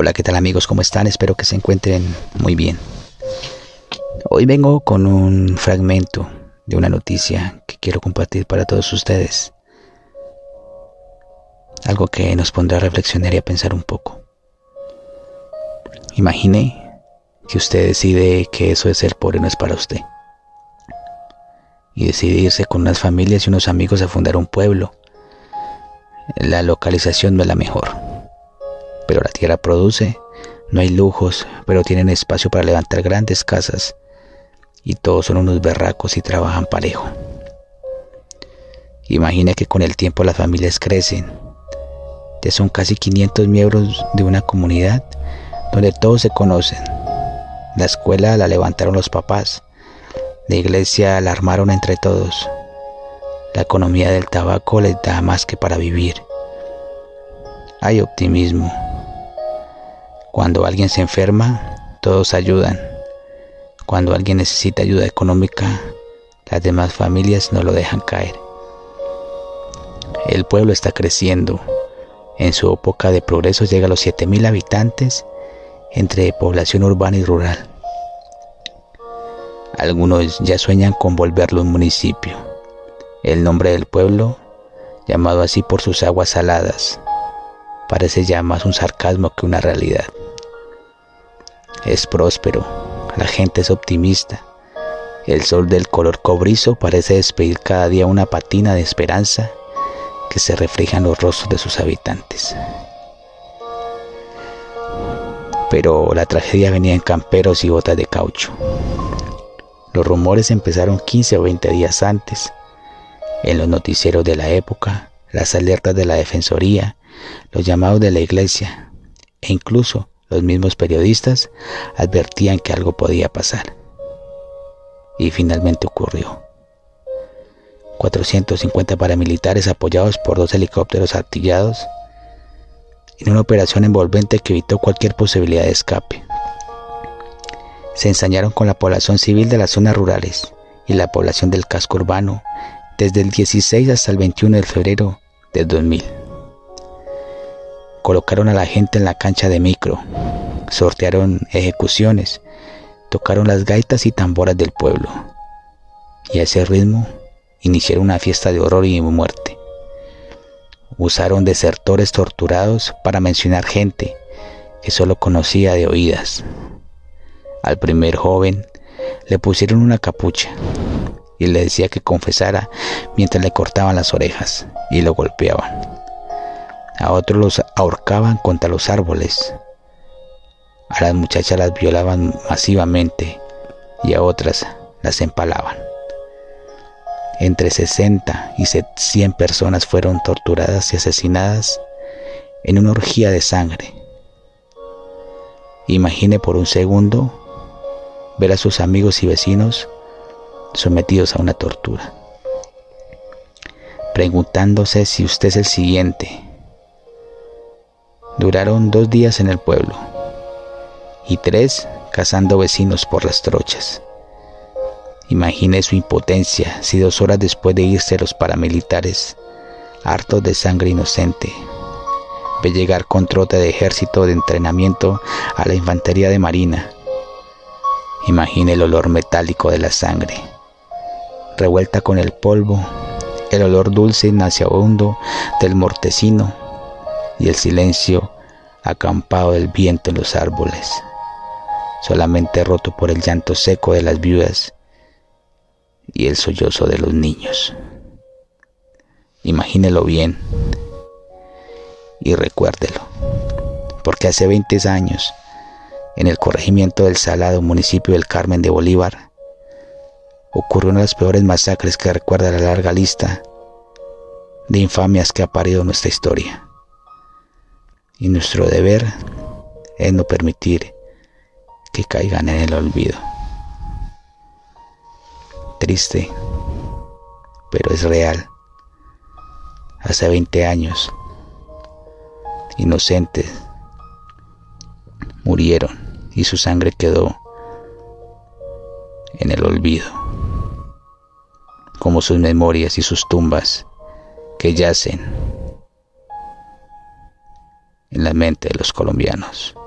Hola, ¿qué tal amigos? ¿Cómo están? Espero que se encuentren muy bien. Hoy vengo con un fragmento de una noticia que quiero compartir para todos ustedes. Algo que nos pondrá a reflexionar y a pensar un poco. Imagine que usted decide que eso de ser pobre no es para usted. Y decide irse con unas familias y unos amigos a fundar un pueblo. La localización no es la mejor pero la tierra produce. No hay lujos, pero tienen espacio para levantar grandes casas. Y todos son unos berracos y trabajan parejo. Imagina que con el tiempo las familias crecen. Ya son casi 500 miembros de una comunidad donde todos se conocen. La escuela la levantaron los papás. La iglesia la armaron entre todos. La economía del tabaco les da más que para vivir. Hay optimismo. Cuando alguien se enferma, todos ayudan. Cuando alguien necesita ayuda económica, las demás familias no lo dejan caer. El pueblo está creciendo. En su época de progreso llega a los 7.000 habitantes entre población urbana y rural. Algunos ya sueñan con volverlo un municipio. El nombre del pueblo, llamado así por sus aguas saladas, parece ya más un sarcasmo que una realidad es próspero, la gente es optimista. El sol del color cobrizo parece despedir cada día una patina de esperanza que se refleja en los rostros de sus habitantes. Pero la tragedia venía en camperos y botas de caucho. Los rumores empezaron 15 o 20 días antes. En los noticieros de la época, las alertas de la defensoría, los llamados de la iglesia e incluso los mismos periodistas advertían que algo podía pasar. Y finalmente ocurrió. 450 paramilitares apoyados por dos helicópteros artillados en una operación envolvente que evitó cualquier posibilidad de escape. Se ensañaron con la población civil de las zonas rurales y la población del casco urbano desde el 16 hasta el 21 de febrero del 2000 colocaron a la gente en la cancha de micro, sortearon ejecuciones, tocaron las gaitas y tamboras del pueblo, y a ese ritmo iniciaron una fiesta de horror y muerte. Usaron desertores torturados para mencionar gente que solo conocía de oídas. Al primer joven le pusieron una capucha y le decía que confesara mientras le cortaban las orejas y lo golpeaban a otros los ahorcaban contra los árboles, a las muchachas las violaban masivamente y a otras las empalaban. Entre 60 y 100 personas fueron torturadas y asesinadas en una orgía de sangre. Imagine por un segundo ver a sus amigos y vecinos sometidos a una tortura, preguntándose si usted es el siguiente Duraron dos días en el pueblo y tres cazando vecinos por las trochas. Imagine su impotencia si dos horas después de irse los paramilitares, hartos de sangre inocente, ve llegar con trote de ejército de entrenamiento a la infantería de marina. Imagine el olor metálico de la sangre, revuelta con el polvo, el olor dulce y nauseabundo del mortecino y el silencio acampado del viento en los árboles, solamente roto por el llanto seco de las viudas y el sollozo de los niños. Imagínelo bien y recuérdelo, porque hace 20 años, en el corregimiento del Salado, municipio del Carmen de Bolívar, ocurrió una de las peores masacres que recuerda la larga lista de infamias que ha parido nuestra historia y nuestro deber es no permitir que caigan en el olvido. Triste, pero es real. Hace 20 años, inocentes murieron y su sangre quedó en el olvido, como sus memorias y sus tumbas que yacen en la mente de los colombianos.